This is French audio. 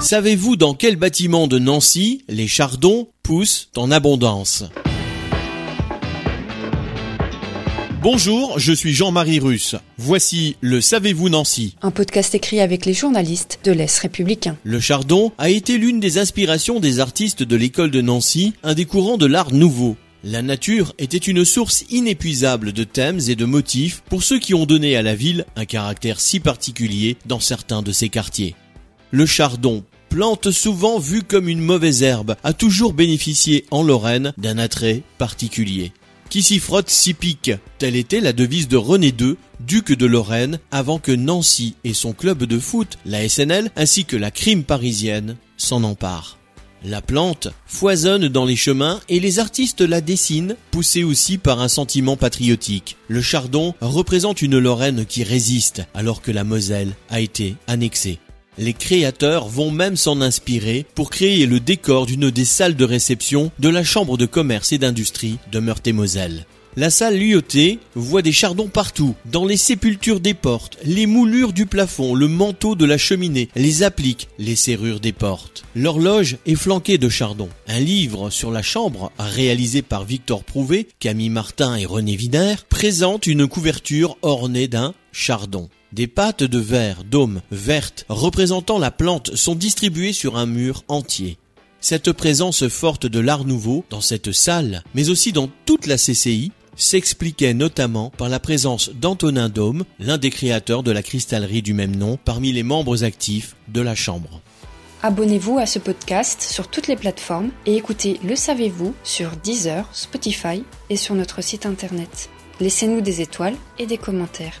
Savez-vous dans quel bâtiment de Nancy les chardons poussent en abondance? Bonjour, je suis Jean-Marie Russe. Voici le Savez-vous Nancy Un podcast écrit avec les journalistes de l'Est républicain. Le chardon a été l'une des inspirations des artistes de l'école de Nancy, un des courants de l'art nouveau. La nature était une source inépuisable de thèmes et de motifs pour ceux qui ont donné à la ville un caractère si particulier dans certains de ses quartiers. Le chardon, plante souvent vue comme une mauvaise herbe, a toujours bénéficié en Lorraine d'un attrait particulier. Qui s'y frotte s'y pique, telle était la devise de René II, duc de Lorraine, avant que Nancy et son club de foot, la SNL, ainsi que la crime parisienne, s'en emparent. La plante foisonne dans les chemins et les artistes la dessinent, poussés aussi par un sentiment patriotique. Le chardon représente une Lorraine qui résiste alors que la Moselle a été annexée. Les créateurs vont même s'en inspirer pour créer le décor d'une des salles de réception de la Chambre de commerce et d'industrie de Meurthe-et-Moselle. La salle Lyoté voit des chardons partout, dans les sépultures des portes, les moulures du plafond, le manteau de la cheminée, les appliques, les serrures des portes. L'horloge est flanquée de chardons. Un livre sur la chambre, réalisé par Victor Prouvé, Camille Martin et René Viner, présente une couverture ornée d'un chardon. Des pâtes de verre, dôme, vertes, représentant la plante sont distribuées sur un mur entier. Cette présence forte de l'art nouveau dans cette salle, mais aussi dans toute la CCI, s'expliquait notamment par la présence d'Antonin Dôme, l'un des créateurs de la cristallerie du même nom, parmi les membres actifs de la Chambre. Abonnez-vous à ce podcast sur toutes les plateformes et écoutez Le Savez-vous sur Deezer, Spotify et sur notre site internet. Laissez-nous des étoiles et des commentaires.